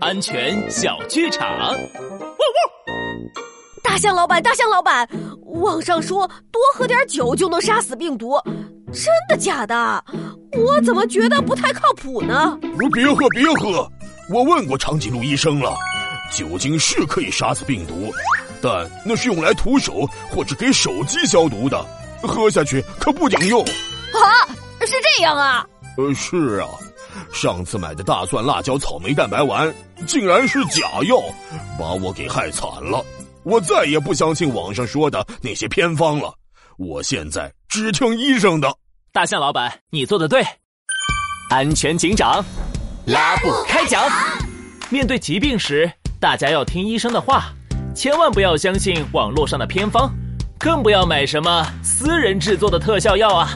安全小剧场。大象老板，大象老板，网上说多喝点酒就能杀死病毒，真的假的？我怎么觉得不太靠谱呢？别喝，别喝！我问过长颈鹿医生了，酒精是可以杀死病毒，但那是用来涂手或者给手机消毒的，喝下去可不顶用。啊，是这样啊？呃，是啊。上次买的大蒜、辣椒、草莓蛋白丸，竟然是假药，把我给害惨了。我再也不相信网上说的那些偏方了。我现在只听医生的。大象老板，你做的对。安全警长，拉布开讲。面对疾病时，大家要听医生的话，千万不要相信网络上的偏方，更不要买什么私人制作的特效药啊。